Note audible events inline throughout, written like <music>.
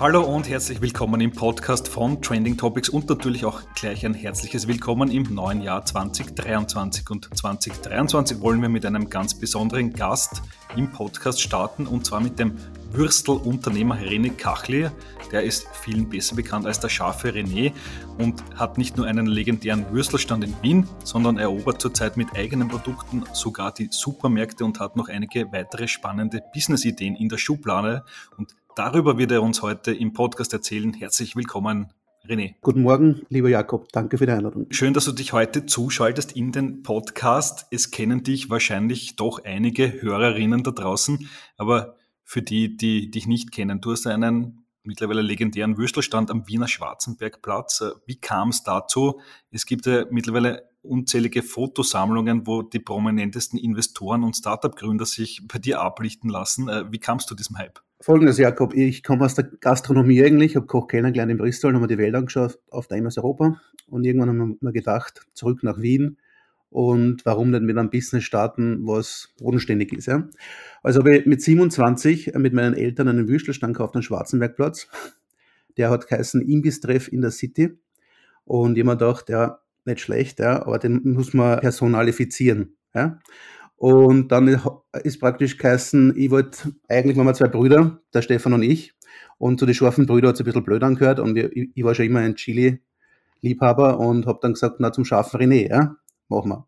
Hallo und herzlich willkommen im Podcast von Trending Topics und natürlich auch gleich ein herzliches Willkommen im neuen Jahr 2023. Und 2023 wollen wir mit einem ganz besonderen Gast im Podcast starten und zwar mit dem Würstelunternehmer René Kachli. Der ist vielen besser bekannt als der scharfe René und hat nicht nur einen legendären Würstelstand in Wien, sondern erobert zurzeit mit eigenen Produkten sogar die Supermärkte und hat noch einige weitere spannende Businessideen in der Schublade. Und Darüber wird er uns heute im Podcast erzählen. Herzlich willkommen, René. Guten Morgen, lieber Jakob. Danke für die Einladung. Schön, dass du dich heute zuschaltest in den Podcast. Es kennen dich wahrscheinlich doch einige Hörerinnen da draußen, aber für die, die dich nicht kennen, du hast einen mittlerweile legendären Würstelstand am Wiener Schwarzenbergplatz. Wie kam es dazu? Es gibt ja mittlerweile unzählige Fotosammlungen, wo die prominentesten Investoren und Startup-Gründer sich bei dir ablichten lassen. Wie kamst du diesem Hype? Folgendes, Jakob, ich komme aus der Gastronomie eigentlich, habe Koch kennengelernt in Bristol, haben wir die Welt angeschaut, auf MS Europa und irgendwann haben wir gedacht, zurück nach Wien und warum nicht mit einem Business starten, was bodenständig ist. Ja? Also habe ich mit 27 mit meinen Eltern einen Würstelstand gekauft am Schwarzenbergplatz. Der hat geheißen Imbiss-Treff in der City und mir gedacht, ja, nicht schlecht, ja, aber den muss man personalifizieren. Ja? Und dann ist praktisch geheißen, ich wollte, eigentlich waren wir zwei Brüder, der Stefan und ich. Und zu den scharfen Brüdern hat es ein bisschen blöd angehört. Und ich, ich war schon immer ein Chili-Liebhaber und habe dann gesagt, na, zum scharfen René, ja, machen wir.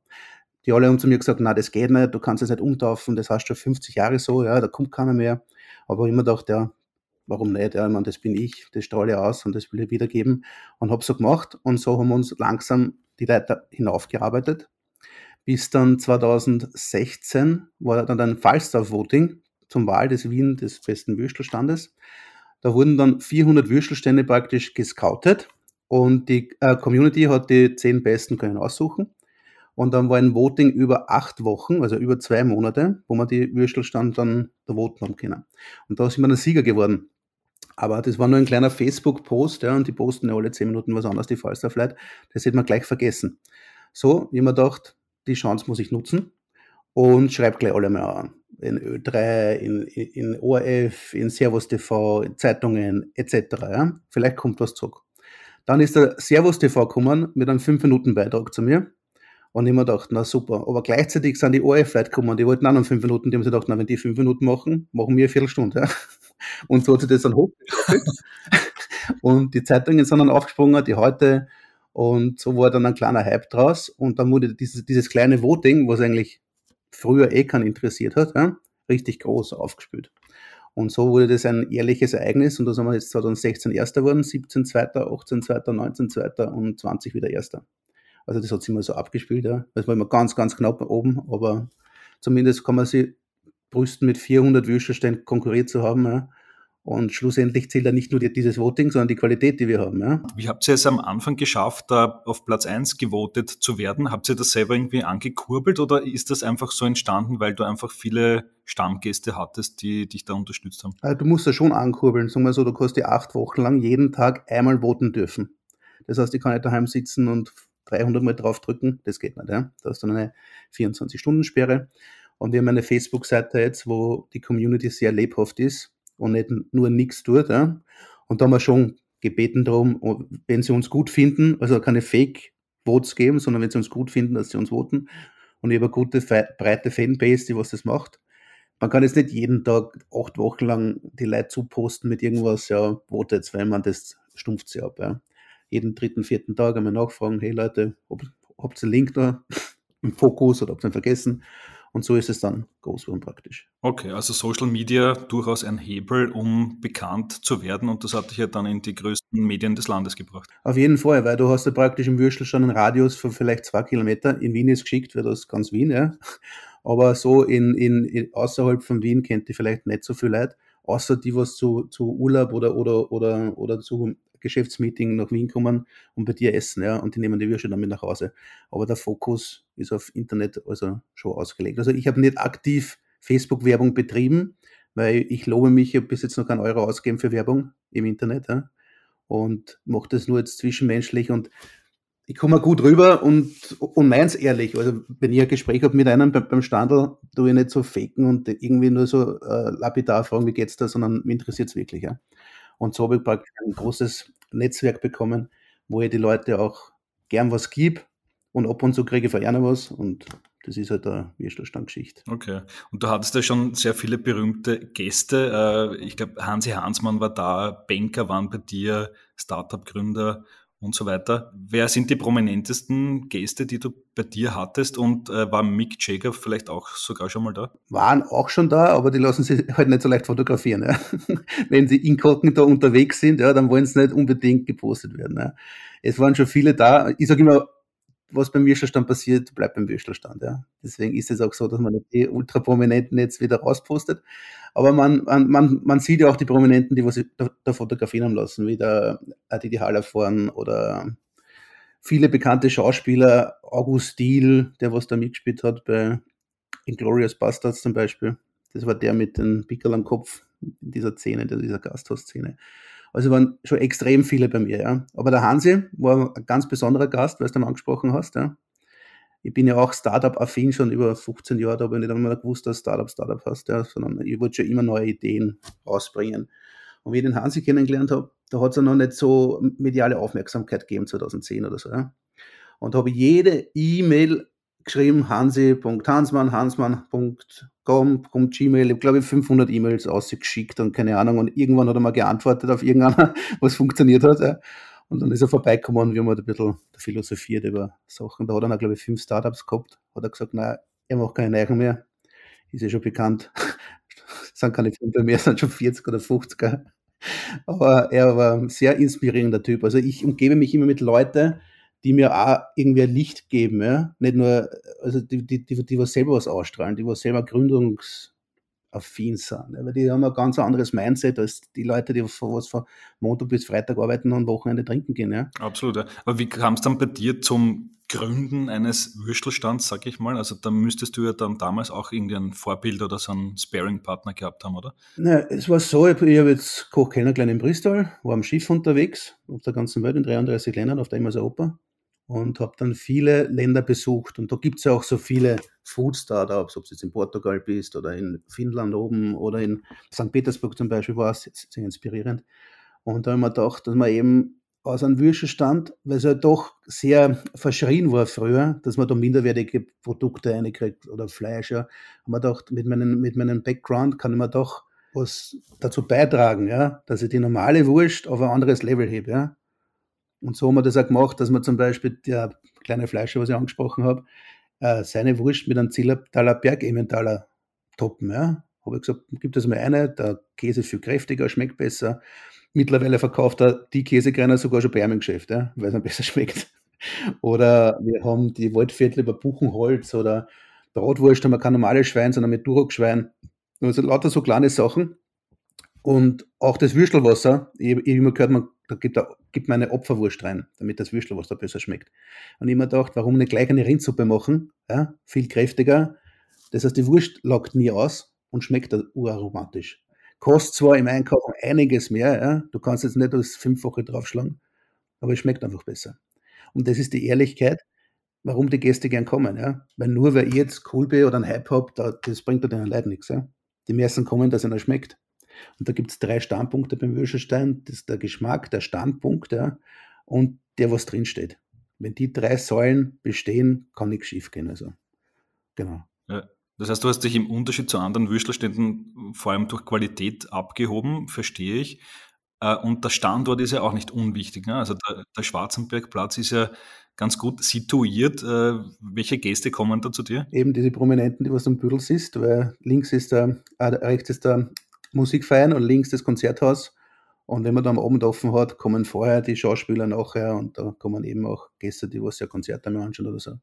Die alle haben zu mir gesagt, na, das geht nicht, du kannst es nicht umtaufen, das hast schon 50 Jahre so, ja, da kommt keiner mehr. Aber immer gedacht, ja, warum nicht? Ja, ich meine, das bin ich, das strahle ich aus und das will ich wiedergeben. Und habe so gemacht. Und so haben wir uns langsam die Leiter hinaufgearbeitet bis dann 2016 war dann ein Falstaff-Voting zum Wahl des Wien des besten Würstelstandes. Da wurden dann 400 Würstelstände praktisch gescoutet und die äh, Community hat die zehn besten können aussuchen. Und dann war ein Voting über acht Wochen, also über zwei Monate, wo man die Würstelstand dann da voten haben können. Und da sind wir dann Sieger geworden. Aber das war nur ein kleiner Facebook-Post, ja, und die posten ja alle zehn Minuten was anderes, die Falstaff-Leute. Das hätte man gleich vergessen. So, wie man gedacht, die Chance muss ich nutzen und schreibe gleich alle mal an. In Ö3, in, in ORF, in Servus TV, in Zeitungen etc. Ja? Vielleicht kommt was zurück. Dann ist der Servus TV gekommen mit einem 5-Minuten-Beitrag zu mir. Und ich mir gedacht, na super. Aber gleichzeitig sind die ORF-Leute gekommen, die wollten auch noch 5 Minuten. Die haben sich gedacht, na, wenn die 5 Minuten machen, machen wir eine Viertelstunde. Ja? Und so hat sich das dann hochgeschaukelt. <laughs> und die Zeitungen sind dann aufgesprungen, die heute und so war dann ein kleiner Hype draus. Und dann wurde dieses, dieses kleine Voting, was eigentlich früher eh keinen interessiert hat, ja, richtig groß aufgespielt. Und so wurde das ein ehrliches Ereignis. Und da sind wir jetzt 2016 Erster geworden, 17 Zweiter, 18 Zweiter, 19 Zweiter und 20 wieder Erster. Also das hat sich immer so abgespielt. Ja. Das war immer ganz, ganz knapp oben, aber zumindest kann man sich brüsten, mit 400 Würstelständen konkurriert zu haben. Ja. Und schlussendlich zählt ja nicht nur dieses Voting, sondern die Qualität, die wir haben. Ja. Wie habt ihr es am Anfang geschafft, da auf Platz 1 gewotet zu werden? Habt ihr das selber irgendwie angekurbelt oder ist das einfach so entstanden, weil du einfach viele Stammgäste hattest, die dich da unterstützt haben? Also du musst das schon ankurbeln. Sagen wir so, du kannst dir acht Wochen lang jeden Tag einmal voten dürfen. Das heißt, ich kann nicht daheim sitzen und 300 Mal draufdrücken. Das geht nicht. Ja. Da hast du eine 24-Stunden-Sperre. Und wir haben eine Facebook-Seite jetzt, wo die Community sehr lebhaft ist und nicht nur nichts tut. Ja. Und da haben wir schon gebeten darum, wenn sie uns gut finden, also keine Fake-Votes geben, sondern wenn sie uns gut finden, dass sie uns voten. Und ich habe eine gute, breite Fanbase, die was das macht. Man kann jetzt nicht jeden Tag acht Wochen lang die Leute zuposten mit irgendwas, ja, votet, weil man das stumpft sie ab. Ja. Jeden dritten, vierten Tag einmal nachfragen, hey Leute, ob, habt ihr einen Link da im Fokus oder habt ihr ihn vergessen? Und so ist es dann groß geworden praktisch. Okay, also Social Media durchaus ein Hebel, um bekannt zu werden und das hat dich ja dann in die größten Medien des Landes gebracht. Auf jeden Fall, weil du hast ja praktisch im Würstel schon einen Radius von vielleicht zwei Kilometer. In Wien ist geschickt, weil das ganz Wien, ja. Aber so in, in, in außerhalb von Wien kennt die vielleicht nicht so viel Leute, außer die, was zu, zu Urlaub oder, oder, oder, oder zu Geschäftsmeeting nach Wien kommen und bei dir essen, ja, und die nehmen die Würste dann mit nach Hause. Aber der Fokus ist auf Internet also schon ausgelegt. Also ich habe nicht aktiv Facebook-Werbung betrieben, weil ich lobe mich, ich habe bis jetzt noch keinen Euro ausgegeben für Werbung im Internet, ja, und mache das nur jetzt zwischenmenschlich und ich komme gut rüber und, und meins ehrlich. Also, wenn ich ein Gespräch habe mit einem beim, beim Standel, tue ich nicht so faken und irgendwie nur so äh, lapidar fragen, wie geht's da, sondern mich interessiert es wirklich. Ja. Und so habe ich praktisch ein großes Netzwerk bekommen, wo ich die Leute auch gern was gebe und ab und zu kriege ich von einer was und das ist halt eine Würstelstandgeschichte. Okay. Und du hattest ja schon sehr viele berühmte Gäste. Äh, ich glaube, Hansi Hansmann war da, Banker waren bei dir, Startup-Gründer und so weiter. Wer sind die prominentesten Gäste, die du bei dir hattest und äh, war Mick Jagger vielleicht auch sogar schon mal da? Waren auch schon da, aber die lassen sich <laughs> halt nicht so leicht fotografieren. Ja. <laughs> Wenn sie inkognito unterwegs sind, ja, dann wollen sie nicht unbedingt gepostet werden. Ja. Es waren schon viele da. Ich sage immer, was beim Würstelstand passiert, bleibt beim Würstelstand. Ja. Deswegen ist es auch so, dass man die Ultraprominenten jetzt wieder rauspostet. Aber man, man, man sieht ja auch die Prominenten, die was da, da fotografieren haben lassen, wie der Didi Hallervorn oder viele bekannte Schauspieler, August Diel, der was da mitgespielt hat bei Inglorious Bastards zum Beispiel. Das war der mit dem Pickel am Kopf in dieser Szene, dieser Gasthaus-Szene. Also waren schon extrem viele bei mir, ja. Aber der Hansi war ein ganz besonderer Gast, weil du ihn angesprochen hast, ja. Ich bin ja auch Startup-affin schon über 15 Jahre, da habe ich nicht einmal gewusst, dass Startup Startup hast, ja, sondern ich wollte schon immer neue Ideen rausbringen. Und wie ich den Hansi kennengelernt habe, da hat es ja noch nicht so mediale Aufmerksamkeit gegeben, 2010 oder so, ja. Und habe jede E-Mail geschrieben, hansi.hansmann, hansmann.com, Gmail, ich glaube 500 E-Mails ausgeschickt und keine Ahnung. Und irgendwann hat er mal geantwortet auf irgendeiner, <laughs> was funktioniert hat. Ja. Und dann ist er vorbeigekommen und wir haben halt ein bisschen philosophiert über Sachen. Da hat er, glaube ich, fünf Startups gehabt. Hat er gesagt, nein, er macht keine Neichen mehr. Ist ja schon bekannt. <laughs> Sind keine fünf mehr, sind schon 40 oder 50. Aber er war ein sehr inspirierender Typ. Also ich umgebe mich immer mit Leuten, die mir auch irgendwie ein Licht geben, ja. Nicht nur, also die, die, die, die was selber was ausstrahlen, die was selber gründungsaffin sind. Weil die haben ein ganz anderes Mindset als die Leute, die von was von Montag bis Freitag arbeiten und Wochenende trinken gehen, ja. Absolut, ja. Aber wie kam es dann bei dir zum Gründen eines Würstelstands, sag ich mal? Also da müsstest du ja dann damals auch irgendwie ein Vorbild oder so einen Sparing-Partner gehabt haben, oder? Na, es war so, ich, ich habe jetzt Koch kennengelernt in Bristol, war am Schiff unterwegs, auf der ganzen Welt, in 33 Ländern, auf der immer Oper und habe dann viele Länder besucht. Und da gibt es ja auch so viele Food-Startups, ob es jetzt in Portugal bist oder in Finnland oben oder in St. Petersburg zum Beispiel, war es sehr inspirierend. Und da habe ich mir gedacht, dass man eben aus einem Würstelstand, weil es ja doch sehr verschrien war früher, dass man da minderwertige Produkte reinkriegt oder Fleisch, ja, haben wir gedacht, mit meinem, mit meinem Background kann man doch was dazu beitragen, ja, dass ich die normale Wurst auf ein anderes Level hebe, ja. Und so haben wir das auch gemacht, dass wir zum Beispiel der kleine Fleischer, was ich angesprochen habe, äh, seine Wurst mit einem Zillertaler Berg-Emmentaler toppen. Ja. Habe ich gesagt, gibt es mal eine, der Käse ist viel kräftiger, schmeckt besser. Mittlerweile verkauft er die Käsekreiner sogar schon bei einem Geschäft, ja, weil es ihm besser <laughs> schmeckt. Oder wir haben die Waldviertel über Buchenholz oder Bratwurst haben wir kein normales Schwein, sondern mit Duroc-Schwein. Also lauter so kleine Sachen. Und auch das Würstelwasser, ich, ich immer gehört, man da gibt, da gibt man eine Opferwurst rein, damit das Würstelwasser besser schmeckt. Und ich mir gedacht, warum nicht gleich eine Rindsuppe machen? Ja, viel kräftiger. Das heißt, die Wurst lockt nie aus und schmeckt uraromatisch. Kostet zwar im Einkauf einiges mehr, ja? du kannst jetzt nicht das Fünffache draufschlagen, aber es schmeckt einfach besser. Und das ist die Ehrlichkeit, warum die Gäste gern kommen. Ja? Weil nur weil ich jetzt cool bin oder einen Hype habe, das bringt denen Leuten nichts. Ja? Die müssen kommen, dass einer schmeckt. Und da gibt es drei Standpunkte beim Würstelstein. Das ist der Geschmack, der Standpunkt ja, und der, was drinsteht. Wenn die drei Säulen bestehen, kann nichts schief gehen. Also, genau. Ja. Das heißt, du hast dich im Unterschied zu anderen Würstelständen vor allem durch Qualität abgehoben, verstehe ich. Äh, und der Standort ist ja auch nicht unwichtig. Ne? Also der, der Schwarzenbergplatz ist ja ganz gut situiert. Äh, welche Gäste kommen da zu dir? Eben diese Prominenten, die was am Büdel siehst, weil links ist der, äh, rechts ist der Musik feiern und links das Konzerthaus. Und wenn man da am Abend offen hat, kommen vorher die Schauspieler nachher und da kommen eben auch Gäste, die was ja Konzerte mehr anschauen oder so.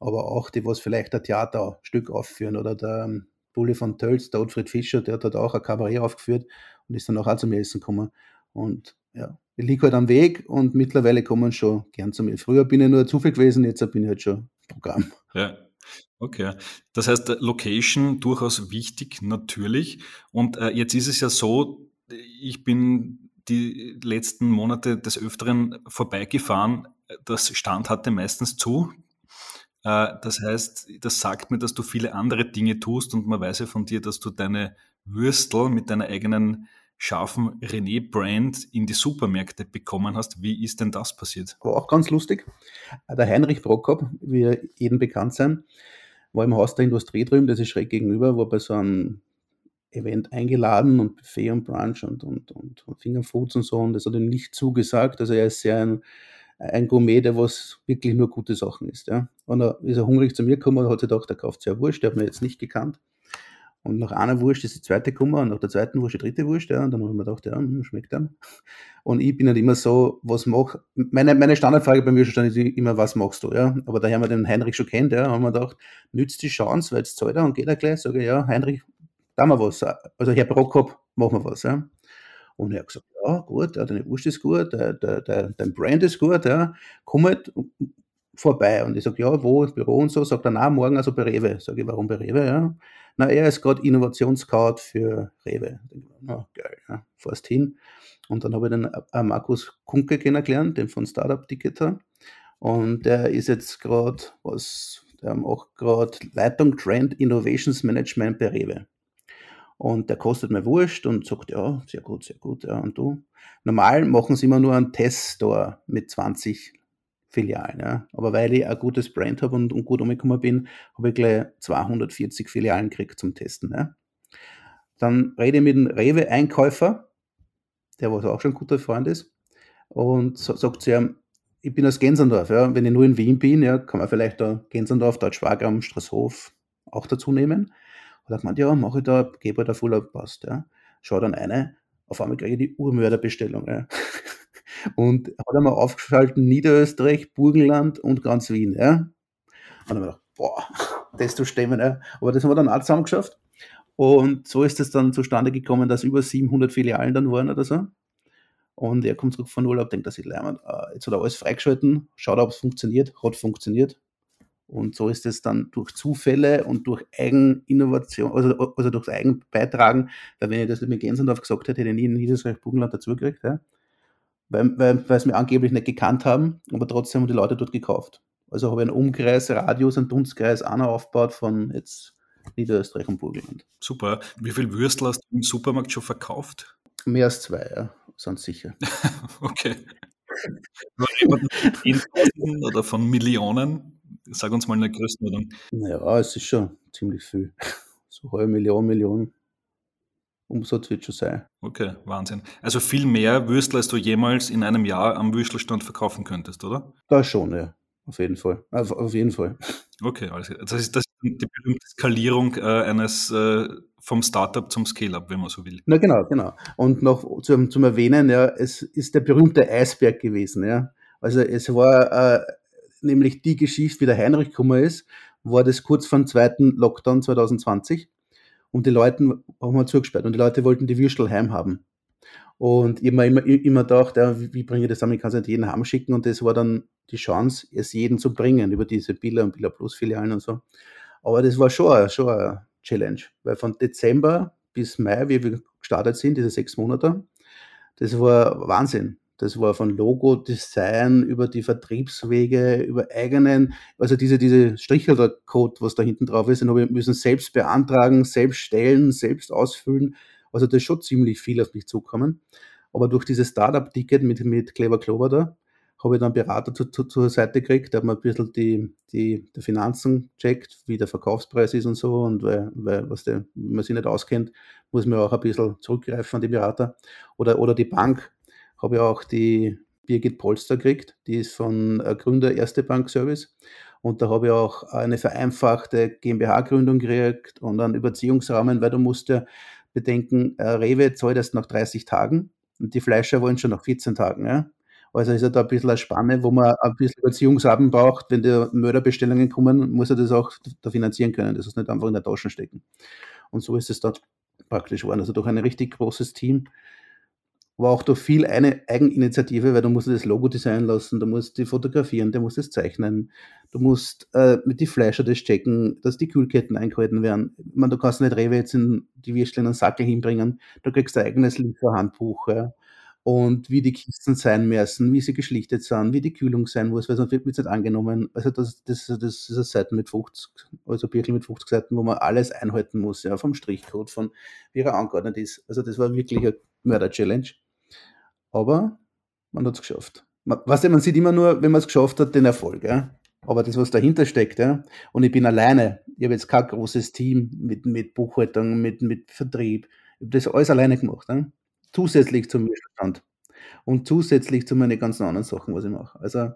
Aber auch die, was vielleicht ein Theaterstück aufführen oder der ähm, Bulli von Tölz, der Ottfried Fischer, der hat auch ein Kabarett aufgeführt und ist dann auch, auch zum Essen gekommen. Und ja, ich liege halt am Weg und mittlerweile kommen schon gern zu mir. Früher bin ich nur Zufall gewesen, jetzt bin ich halt schon Programm. Ja. Okay, das heißt, Location durchaus wichtig, natürlich. Und äh, jetzt ist es ja so, ich bin die letzten Monate des Öfteren vorbeigefahren. Das Stand hatte meistens zu. Äh, das heißt, das sagt mir, dass du viele andere Dinge tust und man weiß ja von dir, dass du deine Würstel mit deiner eigenen scharfen René-Brand in die Supermärkte bekommen hast. Wie ist denn das passiert? War auch ganz lustig. Der Heinrich Prokop, wie jedem bekannt sein, war im Haus der Industrie drüben, das ist schräg gegenüber, war bei so einem Event eingeladen und Buffet und Brunch und, und, und, und Fingerfoods und so und das hat ihm nicht zugesagt. Also er ist sehr ein, ein Gourmet, der was wirklich nur gute Sachen ist. Ja. Und er ist er hungrig zu mir gekommen und hat sich gedacht, er kauft sehr Wurst, der hat mir jetzt nicht gekannt. Und nach einer Wurst ist die zweite gekommen und nach der zweiten Wurst die dritte Wurst. Ja. Und dann habe ich mir gedacht, ja, hm, schmeckt dann. Und ich bin halt immer so, was mach, meine, meine Standardfrage bei mir ist immer, was machst du, ja. Aber daher man den Heinrich schon kennt, ja, haben wir gedacht, nützt die Chance, weil jetzt zahlt er und geht er gleich, sage ich, ja, Heinrich, da wir was. Also Herr Prokop, machen wir was, ja. Und er hat gesagt, ja, gut, ja, deine Wurst ist gut, der, der, der, dein Brand ist gut, ja, komm halt vorbei. Und ich sage, ja, wo, Büro und so, sagt er, na, morgen also bei Rewe. Sage ich, warum bei Rewe, ja. Na, er ist gerade Innovationsscout für Rewe. Na, geil, ja, fährst hin. Und dann habe ich den äh, Markus Kunke kennengelernt, den von Startup Ticketer. Und der ist jetzt gerade, was, der macht gerade Leitung Trend Innovations Management bei Rewe. Und der kostet mir Wurscht und sagt, ja, sehr gut, sehr gut, ja, und du? Normal machen sie immer nur einen Teststore mit 20 Filialen, ja. Aber weil ich ein gutes Brand habe und, und, gut umgekommen bin, habe ich gleich 240 Filialen gekriegt zum Testen, ja. Dann rede ich mit dem Rewe-Einkäufer, der was auch schon ein guter Freund ist, und so, sagt zu ihm, ich bin aus Gensendorf, ja. Wenn ich nur in Wien bin, ja, kann man vielleicht da Gensendorf, dort Schwagram, Straßhof auch dazu nehmen. Und er gemeint, ja, mache ich da, gebe da voll passt, ja. Schau dann eine, auf einmal kriege ich die Urmörderbestellung, ja. <laughs> Und hat einmal aufgeschalten Niederösterreich, Burgenland und ganz Wien, ja. Und dann habe ich gedacht, boah, das zu stemmen, ja. Aber das haben wir dann auch zusammen geschafft. Und so ist es dann zustande gekommen, dass über 700 Filialen dann waren oder so. Und er kommt zurück von Urlaub, denkt er sich, äh, jetzt hat er alles freigeschalten, schaut, ob es funktioniert, hat funktioniert. Und so ist es dann durch Zufälle und durch Eigeninnovation, also, also durch Eigenbeitragen, weil wenn ich das mit Gensendorf gesagt hätte, hätte ich nie in Niederösterreich Burgenland dazugekriegt, ja? Weil, weil, weil sie mir angeblich nicht gekannt haben, aber trotzdem haben die Leute dort gekauft. Also habe ich einen Umkreis, Radius, einen Dunstkreis einer aufgebaut von jetzt Niederösterreich und Burgenland. Super. Wie viel Würstel hast du im Supermarkt schon verkauft? Mehr als zwei, ja, sind sicher. <laughs> okay. oder von Millionen? Sag uns mal eine Größenordnung. Ja, es ist schon ziemlich viel. <laughs> So halbe Million, Million Umsatz wird schon sein. Okay, Wahnsinn. Also viel mehr Würstel, als du jemals in einem Jahr am Würstelstand verkaufen könntest, oder? Da schon, ja. Auf jeden Fall. Auf, auf jeden Fall. Okay, alles klar. Das ist, das ist die berühmte Skalierung äh, eines äh, vom Startup zum Scale-up, wenn man so will. Na genau, genau. Und noch zum, zum Erwähnen, ja, es ist der berühmte Eisberg gewesen, ja. Also es war äh, nämlich die Geschichte, wie der Heinrich gekommen ist, war das kurz vor dem zweiten Lockdown 2020 und die Leute haben wir zugesperrt und die Leute wollten die Würstel heim haben. Und ich habe immer, immer gedacht, ja, wie, bringe ich das zusammen? Ich kann es nicht jeden heim schicken und das war dann die Chance, es jeden zu bringen über diese Billa und Billa Plus Filialen und so. Aber das war schon, schon eine Challenge, weil von Dezember bis Mai, wie wir gestartet sind, diese sechs Monate, das war Wahnsinn. Das war von Logo, Design, über die Vertriebswege, über eigenen, also diese, diese Strichelcode, was da hinten drauf ist, den wir müssen selbst beantragen, selbst stellen, selbst ausfüllen. Also das ist schon ziemlich viel auf mich zukommen. Aber durch dieses Startup-Ticket mit, mit Clever Clover da, habe ich dann einen Berater zu, zu, zur Seite gekriegt, der hat mir ein bisschen die, die, die Finanzen checkt, wie der Verkaufspreis ist und so. Und weil, weil was der, wenn man sich nicht auskennt, muss man auch ein bisschen zurückgreifen an die Berater. Oder, oder die Bank, habe ich auch die Birgit Polster gekriegt, die ist von äh, Gründer Erste Bank Service. Und da habe ich auch eine vereinfachte GmbH-Gründung gekriegt und einen Überziehungsrahmen, weil du musst ja bedenken, äh, Rewe zahlt erst nach 30 Tagen und die Fleischer wollen schon nach 14 Tagen. Ja? Also ist ja da ein bisschen eine Spanne, wo man ein bisschen Überziehungsrahmen braucht. Wenn die Mörderbestellungen kommen, muss er das auch da finanzieren können. Das ist nicht einfach in der Tasche stecken. Und so ist es dort praktisch geworden. Also durch ein richtig großes Team aber auch durch viel eine Eigeninitiative, weil du musst das Logo designen lassen, du musst die fotografieren, du musst es zeichnen, du musst äh, mit die Fleischer das checken, dass die Kühlketten eingehalten werden. Ich meine, du kannst nicht Rewe jetzt in die Würstel in einen Sackel hinbringen, du kriegst ein eigenes Lieferhandbuch, ja. Und wie die Kisten sein müssen, wie sie geschlichtet sind, wie die Kühlung sein muss, weil sonst wird es nicht angenommen. Also das, das, das ist eine Seite mit 50, also Birkel mit 50 Seiten, wo man alles einhalten muss, ja, vom Strichcode, von wie er angeordnet ist. Also das war wirklich eine Mörder-Challenge. Aber man hat es geschafft. Man, weißt du, man sieht immer nur, wenn man es geschafft hat, den Erfolg. Ja? Aber das, was dahinter steckt, ja, und ich bin alleine, ich habe jetzt kein großes Team mit, mit Buchhaltung, mit, mit Vertrieb, ich habe das alles alleine gemacht. Ja? Zusätzlich zum Mittelstand und zusätzlich zu meinen ganzen anderen Sachen, was ich mache. Also,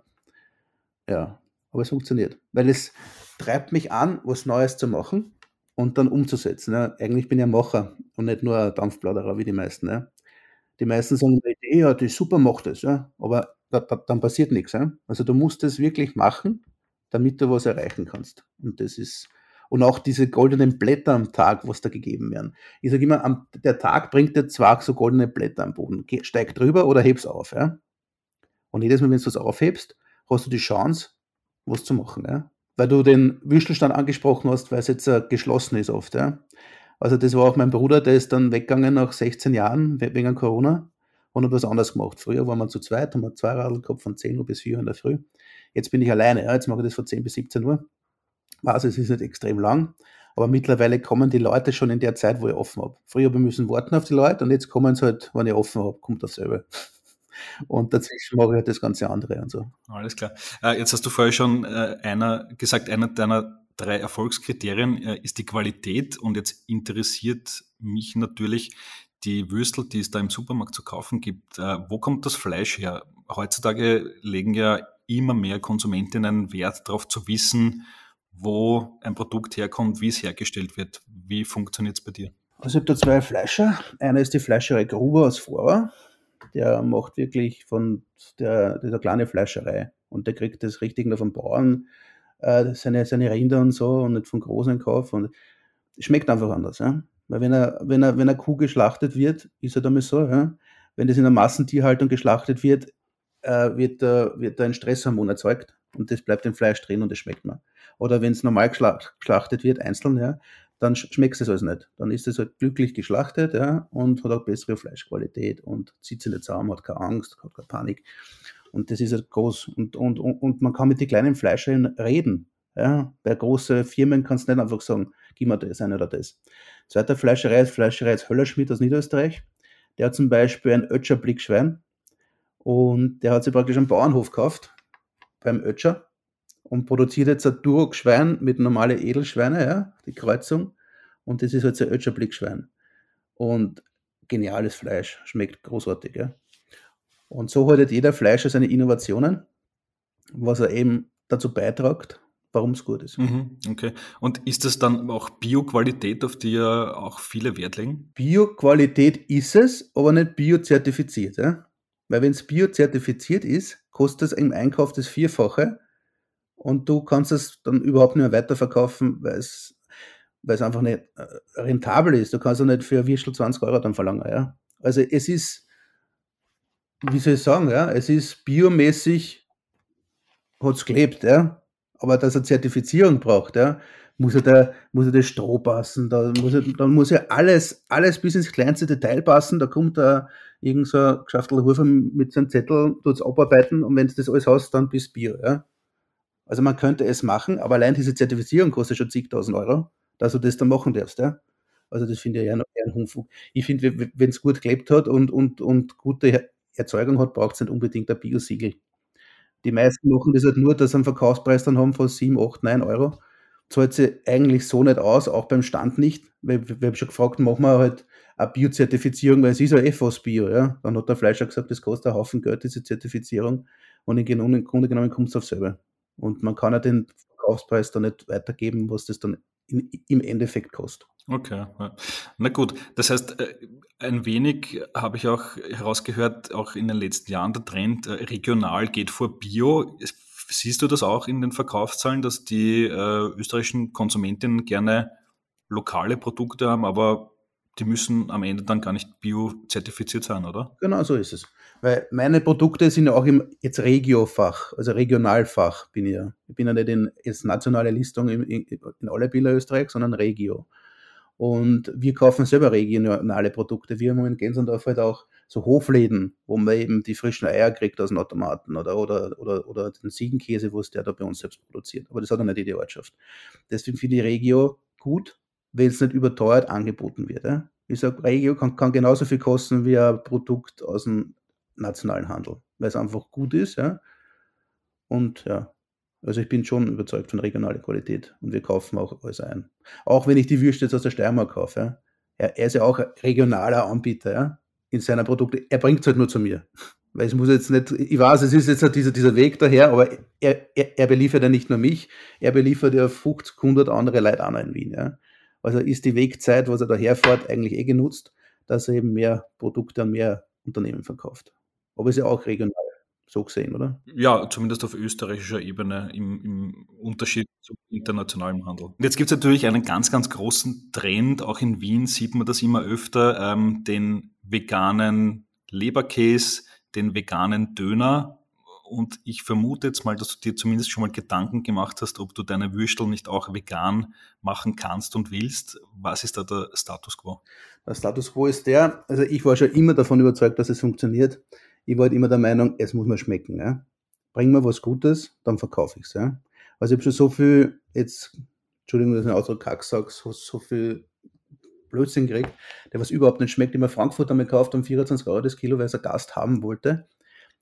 ja, aber es funktioniert, weil es treibt mich an, was Neues zu machen und dann umzusetzen. Ja. Eigentlich bin ich ein Macher und nicht nur ein Dampfplauderer wie die meisten. Ja. Die meisten sagen, Idee, ja, die super macht das, ja, aber da, da, dann passiert nichts. Ja. Also du musst es wirklich machen, damit du was erreichen kannst. Und das ist, und auch diese goldenen Blätter am Tag, was da gegeben werden. Ich sage immer, am, der Tag bringt dir zwei so goldene Blätter am Boden. Steig drüber oder heb's auf. Ja? Und jedes Mal, wenn du was aufhebst, hast du die Chance, was zu machen. Ja? Weil du den Wüstelstand angesprochen hast, weil es jetzt uh, geschlossen ist oft. Ja? Also das war auch mein Bruder, der ist dann weggegangen nach 16 Jahren wegen Corona und hat was anderes gemacht. Früher waren wir zu zweit, haben wir zwei Radl gehabt von 10 Uhr bis 4 Uhr in der Früh. Jetzt bin ich alleine, ja? jetzt mache ich das von 10 bis 17 Uhr. Also es ist nicht extrem lang, aber mittlerweile kommen die Leute schon in der Zeit, wo ich offen habe. Früher habe ich müssen warten auf die Leute und jetzt kommen sie halt, wenn ich offen habe, kommt dasselbe. <laughs> Und dazwischen mache ich halt das ganze andere und so. Alles klar. Äh, jetzt hast du vorher schon äh, einer gesagt, einer deiner drei Erfolgskriterien äh, ist die Qualität und jetzt interessiert mich natürlich die Würstel, die es da im Supermarkt zu kaufen gibt. Wo kommt das Fleisch her? Heutzutage legen ja immer mehr Konsumentinnen Wert darauf zu wissen, wo ein Produkt herkommt, wie es hergestellt wird. Wie funktioniert es bei dir? Also ich habe da zwei Fleischer. Einer ist die Fleischerei Gruber aus Vorau der macht wirklich von der, dieser kleine Fleischerei und der kriegt das richtig noch vom Bauern, äh, seine, seine Rinder und so und nicht von großen Kauf und schmeckt einfach anders. Ja? Weil wenn er, wenn er, wenn eine Kuh geschlachtet wird, ist er damit so, ja? wenn das in der Massentierhaltung geschlachtet wird, äh, wird, äh, wird da ein Stresshormon erzeugt und das bleibt im Fleisch drin und das schmeckt man. Oder wenn es normal geschlachtet wird, einzeln, ja, dann schmeckt es also nicht. Dann ist es halt glücklich geschlachtet ja, und hat auch bessere Fleischqualität und zieht sich nicht zusammen, hat keine Angst, hat keine Panik. Und das ist halt groß. Und, und, und, und man kann mit den kleinen Fleischern reden. Ja. Bei großen Firmen kannst du nicht einfach sagen, gib mir das ein oder das. Zweiter Fleischerei ist Fleischerei ist Höllerschmidt aus Niederösterreich. Der hat zum Beispiel ein Ötscher Blickschwein und der hat sich praktisch einen Bauernhof gekauft beim Ötscher und produziert jetzt ein Duroc-Schwein mit normalen Edelschweine, ja, die Kreuzung. Und das ist jetzt ein Ötscher Blickschwein. Und geniales Fleisch, schmeckt großartig. Ja. Und so hat jeder Fleischer seine Innovationen, was er eben dazu beiträgt, warum es gut ist. Mhm, okay. Und ist das dann auch Bio-Qualität, auf die ja auch viele Wert legen? Bio-Qualität ist es, aber nicht biozertifiziert. Ja? Weil wenn es biozertifiziert ist, kostet es im Einkauf das Vierfache und du kannst es dann überhaupt nicht mehr weiterverkaufen, weil es, weil es einfach nicht äh, rentabel ist. Du kannst ja nicht für ein Würstel 20 Euro dann verlangen. Ja? Also es ist, wie soll ich sagen, ja, es ist biomäßig, hat es gelebt, ja? Aber dass er Zertifizierung braucht, ja, muss er da, muss er das Stroh passen, da muss er, dann muss ja alles, alles bis ins kleinste Detail passen, da kommt da irgend so ein Geschäftel Hofer mit seinem Zettel, tut es abarbeiten und wenn du das alles hast, dann bist du Bio, ja. Also man könnte es machen, aber allein diese Zertifizierung kostet schon zigtausend Euro, dass du das dann machen darfst. Ja? Also das finde ich ja noch ein Humfug. Ich finde, wenn es gut gelebt hat und, und, und gute Erzeugung hat, braucht es nicht unbedingt ein Biosiegel. Die meisten machen das halt nur, dass sie einen Verkaufspreis dann haben von 7, 8, 9 Euro. Zahlt sie eigentlich so nicht aus, auch beim Stand nicht. Weil wir haben schon gefragt, machen wir halt eine Biozertifizierung, weil es ist ja eh fast Bio. Ja? Dann hat der Fleischer gesagt, das kostet einen Haufen Geld, diese Zertifizierung. Und im Grunde genommen kommt es auf selber. Und man kann ja den Verkaufspreis dann nicht weitergeben, was das dann in, im Endeffekt kostet. Okay, na gut. Das heißt, äh, ein wenig habe ich auch herausgehört, auch in den letzten Jahren der Trend, äh, regional geht vor Bio. Siehst du das auch in den Verkaufszahlen, dass die äh, österreichischen Konsumentinnen gerne lokale Produkte haben, aber die müssen am Ende dann gar nicht bio-zertifiziert sein, oder? Genau so ist es. Weil meine Produkte sind ja auch im jetzt Regiofach, also Regionalfach bin ich ja. Ich bin ja nicht in jetzt nationale Listung in, in, alle Bilder Österreich, sondern Regio. Und wir kaufen selber regionale Produkte. Wir haben in Gensendorf halt auch so Hofläden, wo man eben die frischen Eier kriegt aus dem Automaten oder, oder, oder, oder den Ziegenkäse, wo es der da bei uns selbst produziert. Aber das hat ja nicht jede Ortschaft. Deswegen finde ich Regio gut, wenn es nicht überteuert angeboten wird. Ja? Ich sage, Regio kann, kann genauso viel kosten wie ein Produkt aus dem nationalen Handel, weil es einfach gut ist. Ja? Und ja, also ich bin schon überzeugt von regionaler Qualität und wir kaufen auch alles ein. Auch wenn ich die Würste jetzt aus der Steiermark kaufe. Ja? Er, er ist ja auch ein regionaler Anbieter ja? in seiner Produkte. Er bringt es halt nur zu mir. Weil es muss jetzt nicht, ich weiß, es ist jetzt halt dieser, dieser Weg daher, aber er, er, er beliefert ja nicht nur mich, er beliefert ja 50, 100 andere Leute auch noch in Wien. Ja? Also ist die Wegzeit, was er daherfährt, eigentlich eh genutzt, dass er eben mehr Produkte an mehr Unternehmen verkauft. Aber ist ja auch regional so gesehen, oder? Ja, zumindest auf österreichischer Ebene im, im Unterschied zum internationalen Handel. Und jetzt gibt es natürlich einen ganz, ganz großen Trend, auch in Wien sieht man das immer öfter, ähm, den veganen Leberkäse, den veganen Döner. Und ich vermute jetzt mal, dass du dir zumindest schon mal Gedanken gemacht hast, ob du deine Würstel nicht auch vegan machen kannst und willst. Was ist da der Status quo? Der Status quo ist der, also ich war schon immer davon überzeugt, dass es funktioniert ich war halt immer der Meinung, es muss mir schmecken. Ja? Bring mir was Gutes, dann verkaufe ich es. Ja? Also ich habe schon so viel, jetzt, Entschuldigung, dass ich einen Ausdruck Kack sage, so, so viel Blödsinn gekriegt, der was überhaupt nicht schmeckt, immer Frankfurt einmal gekauft um 24 Euro das Kilo, weil es ein Gast haben wollte.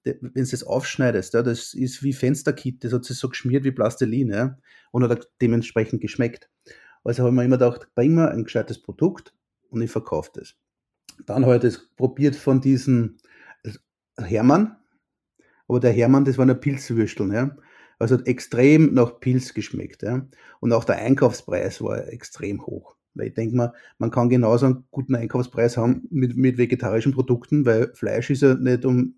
Wenn du das aufschneidest, ja, das ist wie Fensterkit, das hat sich so geschmiert wie Plastilin ja, und hat dementsprechend geschmeckt. Also habe ich mir immer gedacht, bring mir ein gescheites Produkt und ich verkaufe das. Dann habe ich das probiert von diesen Hermann, aber der Hermann, das war eine Pilzwürsteln, ja. Also hat extrem nach Pilz geschmeckt, ja. Und auch der Einkaufspreis war extrem hoch. Weil ich denke mal, man kann genauso einen guten Einkaufspreis haben mit, mit vegetarischen Produkten, weil Fleisch ist ja nicht um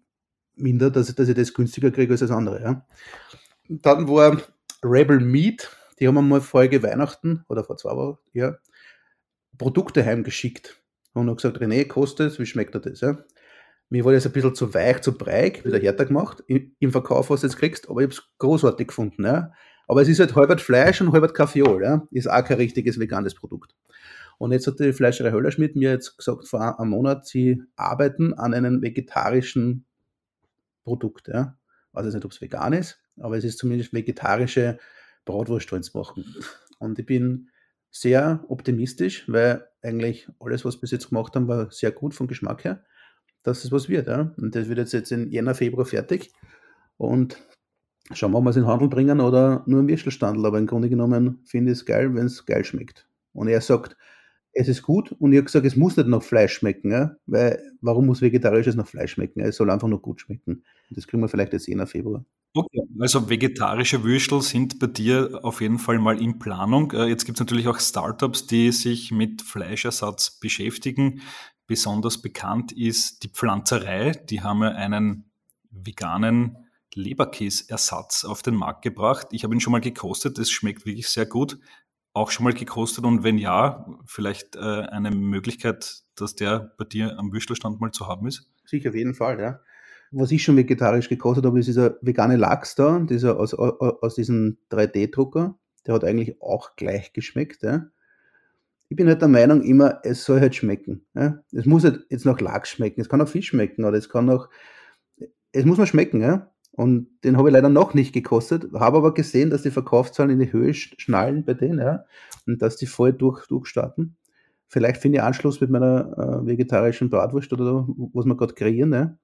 minder, dass ich, dass ich das günstiger kriege als das andere, ja. Dann war Rebel Meat, die haben wir mal vorige Weihnachten oder vor zwei Wochen, ja, Produkte heimgeschickt. Und haben gesagt, René, kostet, wie schmeckt er das? Ja? Mir war das ein bisschen zu weich, zu breig, wieder härter gemacht im Verkauf, was du jetzt kriegst, aber ich habe es großartig gefunden. Ja. Aber es ist halt halbert Fleisch und halbert Kaffeeol. Ja. Ist auch kein richtiges veganes Produkt. Und jetzt hat die Fleischerei Höllerschmidt mir jetzt gesagt, vor einem Monat, sie arbeiten an einem vegetarischen Produkt. Ja. Weiß jetzt nicht, ob es vegan ist, aber es ist zumindest vegetarische Bratwurst zu machen. Und ich bin sehr optimistisch, weil eigentlich alles, was wir bis jetzt gemacht haben, war sehr gut vom Geschmack her dass es was wird. Ja? Und das wird jetzt, jetzt in Jänner, Februar fertig. Und schauen wir, ob wir es in den Handel bringen oder nur im Würstelstandel. Aber im Grunde genommen finde ich es geil, wenn es geil schmeckt. Und er sagt, es ist gut. Und ich habe gesagt, es muss nicht nach Fleisch schmecken. Ja? Weil, warum muss vegetarisches nach Fleisch schmecken? Es soll einfach nur gut schmecken. Das kriegen wir vielleicht jetzt Jänner, Februar. Okay, also vegetarische Würstel sind bei dir auf jeden Fall mal in Planung. Äh, jetzt gibt es natürlich auch Startups, die sich mit Fleischersatz beschäftigen. Besonders bekannt ist die Pflanzerei. Die haben ja einen veganen Leberkäseersatz auf den Markt gebracht. Ich habe ihn schon mal gekostet. Es schmeckt wirklich sehr gut. Auch schon mal gekostet und wenn ja, vielleicht äh, eine Möglichkeit, dass der bei dir am Würstelstand mal zu haben ist? Sicher, auf jeden Fall, ja. Was ich schon vegetarisch gekostet habe, ist dieser vegane Lachs da, dieser aus, aus diesem 3D-Drucker. Der hat eigentlich auch gleich geschmeckt. Ja ich bin halt der Meinung immer, es soll halt schmecken. Ja? Es muss halt jetzt nach Lachs schmecken, es kann auch Fisch schmecken oder es kann auch, es muss mal schmecken. Ja? Und den habe ich leider noch nicht gekostet, habe aber gesehen, dass die Verkaufszahlen in die Höhe schnallen bei denen ja? und dass die voll durch, durchstarten. Vielleicht finde ich Anschluss mit meiner äh, vegetarischen Bratwurst oder was wir gerade kreieren. Ja?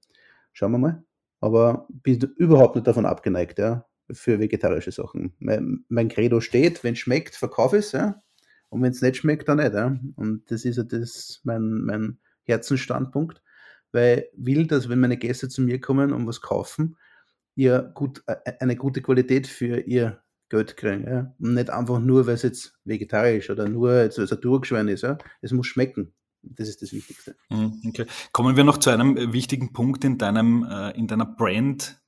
Schauen wir mal. Aber bin überhaupt nicht davon abgeneigt, ja, für vegetarische Sachen. Mein, mein Credo steht, wenn es schmeckt, verkaufe es, ja. Und wenn es nicht schmeckt, dann nicht. Ja? Und das ist ja das mein, mein Herzensstandpunkt, weil ich will, dass wenn meine Gäste zu mir kommen und was kaufen, ihr gut, äh, eine gute Qualität für ihr Geld kriegen. Ja? Und nicht einfach nur, weil es jetzt vegetarisch oder nur jetzt, weil es ein Durchschwein ist. Ja? Es muss schmecken. Das ist das Wichtigste. Mhm, okay. Kommen wir noch zu einem äh, wichtigen Punkt in deinem, äh, in deiner Brand,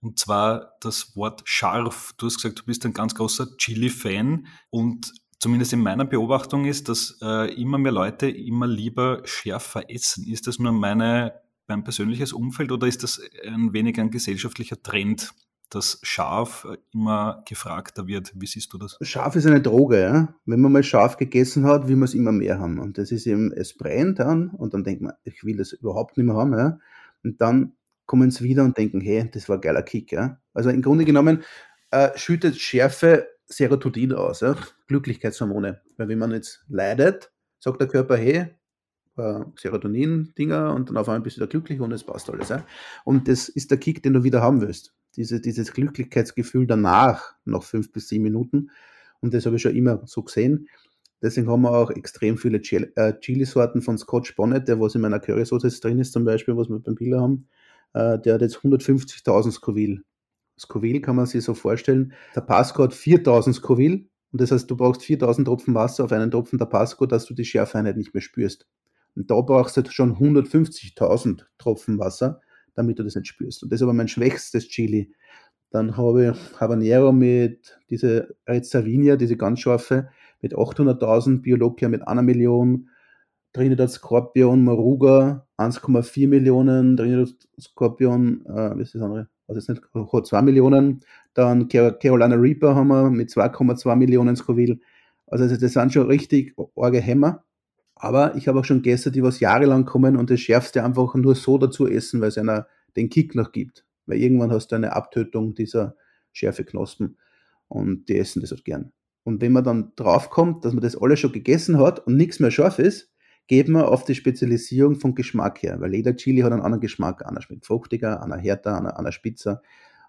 und zwar das Wort scharf. Du hast gesagt, du bist ein ganz großer Chili-Fan und zumindest in meiner Beobachtung ist, dass äh, immer mehr Leute immer lieber schärfer essen. Ist das nur meine, mein persönliches Umfeld oder ist das ein wenig ein gesellschaftlicher Trend, dass scharf immer gefragter wird? Wie siehst du das? Scharf ist eine Droge, ja. Wenn man mal scharf gegessen hat, will man es immer mehr haben. Und das ist eben, es brennt dann und dann denkt man, ich will das überhaupt nicht mehr haben, ja. Und dann kommen sie wieder und denken, hey, das war ein geiler Kick, ja. Also im Grunde genommen äh, schüttet Schärfe Serotonin aus, ja? Glücklichkeitshormone. Weil wenn man jetzt leidet, sagt der Körper, hey, äh, Serotonin-Dinger und dann auf einmal bist du wieder glücklich und es passt alles. Ja? Und das ist der Kick, den du wieder haben willst. Diese, dieses Glücklichkeitsgefühl danach, nach fünf bis sieben Minuten. Und das habe ich schon immer so gesehen. Deswegen haben wir auch extrem viele äh, Chili-Sorten von Scotch Bonnet, der was in meiner Currysoße drin ist, zum Beispiel, was wir beim Piller haben. Äh, der hat jetzt 150.000 Scoville. Scoville kann man sich so vorstellen. Der Pasco hat 4.000 Scoville. Und das heißt, du brauchst 4.000 Tropfen Wasser auf einen Tropfen Tabasco, dass du die Schärfeinheit nicht mehr spürst. Und da brauchst du schon 150.000 Tropfen Wasser, damit du das nicht spürst. Und das ist aber mein schwächstes Chili. Dann habe ich Habanero mit diese Red Savinia, diese ganz scharfe, mit 800.000, Biologia mit einer Million, Trinidad Scorpion, Moruga 1,4 Millionen, Trinidad Scorpion, äh, wie ist das andere? Also jetzt nicht, hat 2 Millionen. Dann Carolina Reaper haben wir mit 2,2 Millionen Scoville. Also das sind schon richtig arge Hämmer. Aber ich habe auch schon Gäste, die was jahrelang kommen und das Schärfste einfach nur so dazu essen, weil es einer den Kick noch gibt. Weil irgendwann hast du eine Abtötung dieser Schärfeknospen und die essen das halt gern. Und wenn man dann draufkommt, dass man das alles schon gegessen hat und nichts mehr scharf ist, geht man auf die Spezialisierung vom Geschmack her, weil jeder Chili hat einen anderen Geschmack. Einer schmeckt fruchtiger, einer härter, einer, einer spitzer.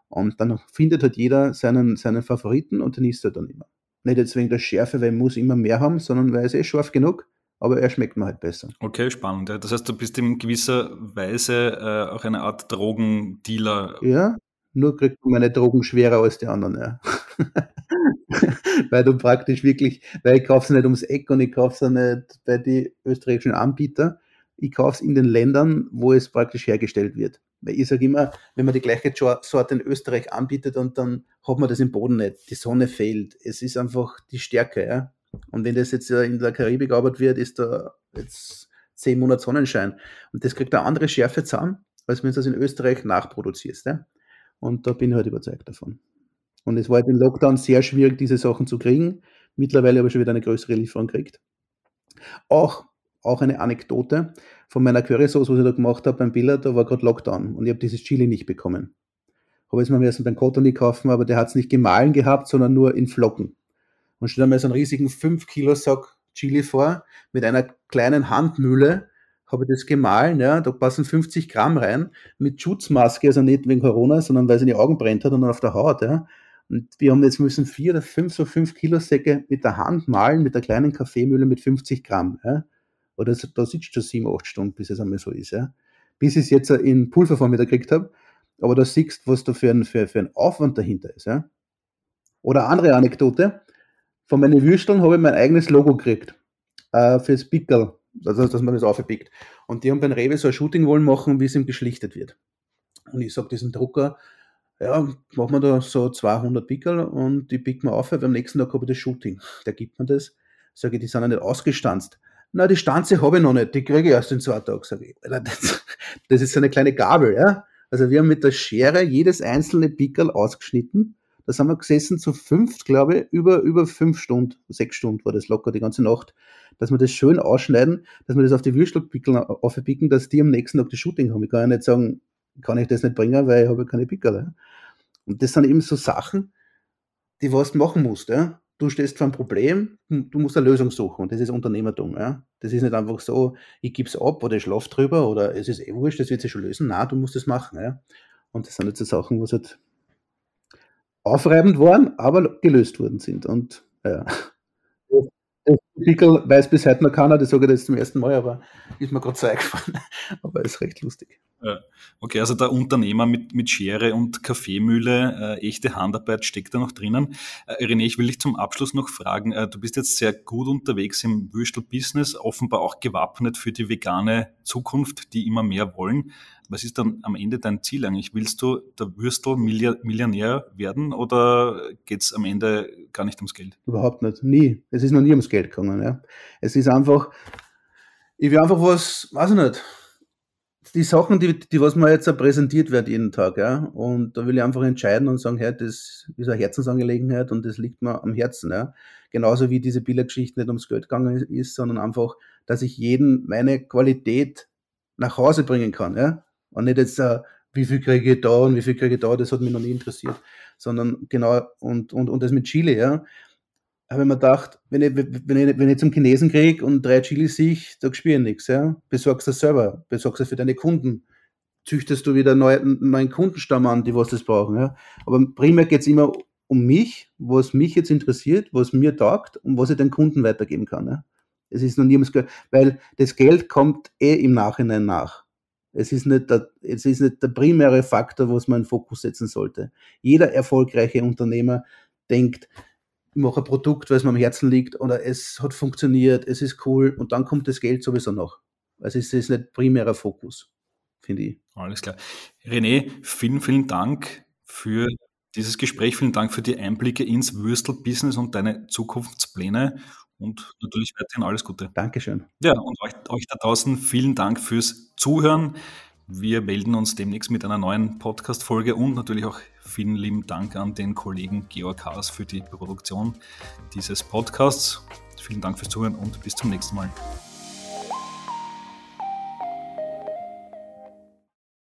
Und dann findet halt jeder seinen, seinen Favoriten und den isst er dann immer. Nicht jetzt wegen der Schärfe, weil er muss immer mehr haben, sondern weil ist eh scharf genug aber er schmeckt mir halt besser. Okay, spannend. Das heißt, du bist in gewisser Weise äh, auch eine Art Drogendealer. Ja, nur kriegt man meine Drogen schwerer als die anderen, ja. <laughs> weil du praktisch wirklich, weil ich kaufe sie nicht ums Eck und ich kaufe sie nicht bei den österreichischen Anbietern. Ich kaufe es in den Ländern, wo es praktisch hergestellt wird. Weil ich sage immer, wenn man die gleiche Sorte in Österreich anbietet und dann hat man das im Boden nicht. Die Sonne fehlt. Es ist einfach die Stärke, ja. Und wenn das jetzt in der Karibik arbeitet wird, ist da jetzt zehn Monate Sonnenschein. Und das kriegt eine andere Schärfe zusammen, als wenn du das in Österreich nachproduzierst. Ja? Und da bin ich halt überzeugt davon. Und es war halt im Lockdown sehr schwierig, diese Sachen zu kriegen. Mittlerweile habe ich schon wieder eine größere Lieferung gekriegt. Auch, auch eine Anekdote von meiner Currysauce, was ich da gemacht habe beim Billard, da war gerade Lockdown und ich habe dieses Chili nicht bekommen. Habe jetzt mal müssen beim Cottony kaufen, aber der hat es nicht gemahlen gehabt, sondern nur in Flocken und stell dir mal so einen riesigen 5 Kilo Sack Chili vor, mit einer kleinen Handmühle, habe ich das gemahlen, ja, da passen 50 Gramm rein, mit Schutzmaske, also nicht wegen Corona, sondern weil es in die Augen brennt hat und dann auf der Haut, ja. Und wir haben jetzt müssen vier oder fünf, so fünf Kilo Säcke mit der Hand malen, mit der kleinen Kaffeemühle mit 50 Gramm, ja. Oder da sitzt schon sieben, acht Stunden, bis es einmal so ist, ja. Bis ich es jetzt in Pulverform wieder gekriegt habe. Aber da siehst was da für ein, für, für ein Aufwand dahinter ist, ja. Oder andere Anekdote von meinen Würsteln habe ich mein eigenes Logo gekriegt. Äh, fürs Pickel. Also, dass man das aufpickt. Und die haben beim Rewe so ein Shooting wollen machen, wie es ihm geschlichtet wird. Und ich sage diesem Drucker, ja, machen wir da so 200 Pickel und die picken wir auf, weil am nächsten Tag habe ich das Shooting. Der gibt mir das. Sage ich, die sind ja nicht ausgestanzt. Na, die Stanze habe ich noch nicht, die kriege ich erst in zwei Tagen, sage ich. Das ist so eine kleine Gabel, ja. Also wir haben mit der Schere jedes einzelne Pickel ausgeschnitten da sind wir gesessen zu fünft, glaube ich, über, über fünf Stunden, sechs Stunden war das locker die ganze Nacht, dass wir das schön ausschneiden, dass wir das auf die Würstelpickel aufpicken, dass die am nächsten Tag das Shooting haben. Ich kann ja nicht sagen, kann ich das nicht bringen, weil ich habe keine Pickel. Und das sind eben so Sachen, die was machen musst. Ja? Du stehst vor einem Problem, du musst eine Lösung suchen und das ist Unternehmertum. Ja? Das ist nicht einfach so, ich gebe es ab oder ich schlafe drüber oder es ist eh wurscht, das wird sich schon lösen. Nein, du musst es machen. Ja? Und das sind jetzt so Sachen, was halt aufreibend waren, aber gelöst worden sind. Und ja. Das Artikel weiß bis heute noch keiner, das sage ich jetzt zum ersten Mal, aber ist mir gerade so eingefallen. <laughs> Aber ist recht lustig. Okay, also der Unternehmer mit, mit Schere und Kaffeemühle, äh, echte Handarbeit steckt da noch drinnen. Äh, René, ich will dich zum Abschluss noch fragen. Äh, du bist jetzt sehr gut unterwegs im Würstel-Business, offenbar auch gewappnet für die vegane Zukunft, die immer mehr wollen. Was ist dann am Ende dein Ziel eigentlich? Willst du der Würstel-Millionär werden oder geht es am Ende gar nicht ums Geld? Überhaupt nicht. Nie. Es ist noch nie ums Geld gegangen. Ja. Es ist einfach, ich will einfach was, weiß ich nicht, die Sachen, die, die was mir jetzt präsentiert wird jeden Tag, ja, und da will ich einfach entscheiden und sagen, hey, das ist eine Herzensangelegenheit und das liegt mir am Herzen, ja. Genauso wie diese Bildergeschichte nicht ums Geld gegangen ist, sondern einfach, dass ich jeden meine Qualität nach Hause bringen kann, ja. Und nicht jetzt, uh, wie viel kriege ich da und wie viel kriege ich da, das hat mich noch nie interessiert, sondern genau, und, und, und das mit Chile, ja. Habe ich mir gedacht, wenn ich, wenn ich, wenn ich zum Chinesen kriege und drei Chilis sehe, da spiele ich nichts. Ja? Besorgst das selber, besorgst das für deine Kunden. Züchtest du wieder einen neuen Kundenstamm an, die was das brauchen. Ja? Aber primär geht es immer um mich, was mich jetzt interessiert, was mir taugt und was ich den Kunden weitergeben kann. Ja? Es ist noch niemals, weil das Geld kommt eh im Nachhinein nach. Es ist nicht der, es ist nicht der primäre Faktor, was man in Fokus setzen sollte. Jeder erfolgreiche Unternehmer denkt, ich mache ein Produkt, weil es mir am Herzen liegt oder es hat funktioniert, es ist cool und dann kommt das Geld sowieso noch. Also es ist nicht primärer Fokus, finde ich. Alles klar. René, vielen, vielen Dank für dieses Gespräch. Vielen Dank für die Einblicke ins Würstel-Business und deine Zukunftspläne und natürlich weiterhin alles Gute. Dankeschön. Ja, und euch, euch da draußen vielen Dank fürs Zuhören. Wir melden uns demnächst mit einer neuen Podcast-Folge und natürlich auch vielen lieben Dank an den Kollegen Georg Haas für die Produktion dieses Podcasts. Vielen Dank fürs Zuhören und bis zum nächsten Mal.